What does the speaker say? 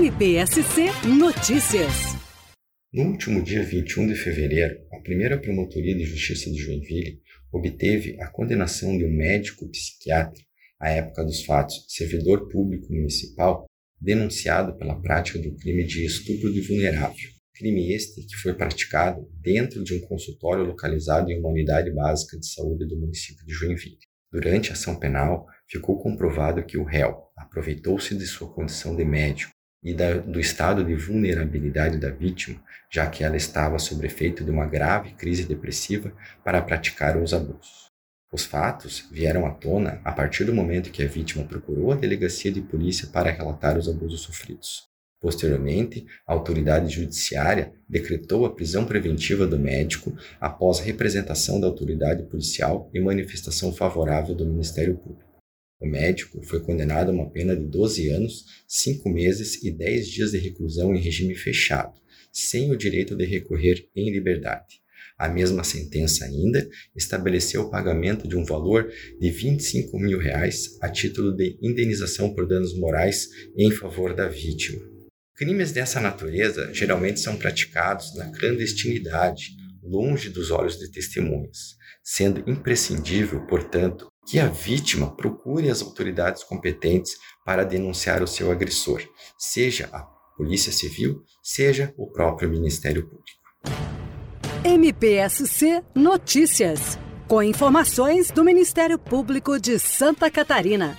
MPSC Notícias. No último dia 21 de fevereiro, a primeira Promotoria de Justiça de Joinville obteve a condenação de um médico psiquiatra, à época dos fatos, servidor público municipal, denunciado pela prática do crime de estupro de vulnerável. Crime este que foi praticado dentro de um consultório localizado em uma unidade básica de saúde do município de Joinville. Durante a ação penal, ficou comprovado que o réu aproveitou-se de sua condição de médico e da, do estado de vulnerabilidade da vítima, já que ela estava sob efeito de uma grave crise depressiva para praticar os abusos. Os fatos vieram à tona a partir do momento que a vítima procurou a delegacia de polícia para relatar os abusos sofridos. Posteriormente, a autoridade judiciária decretou a prisão preventiva do médico após representação da autoridade policial e manifestação favorável do Ministério Público. O médico foi condenado a uma pena de 12 anos, 5 meses e 10 dias de reclusão em regime fechado, sem o direito de recorrer em liberdade. A mesma sentença ainda estabeleceu o pagamento de um valor de 25 mil reais a título de indenização por danos morais em favor da vítima. Crimes dessa natureza geralmente são praticados na clandestinidade, longe dos olhos de testemunhas, sendo imprescindível, portanto, que a vítima procure as autoridades competentes para denunciar o seu agressor, seja a Polícia Civil, seja o próprio Ministério Público. MPSC Notícias, com informações do Ministério Público de Santa Catarina.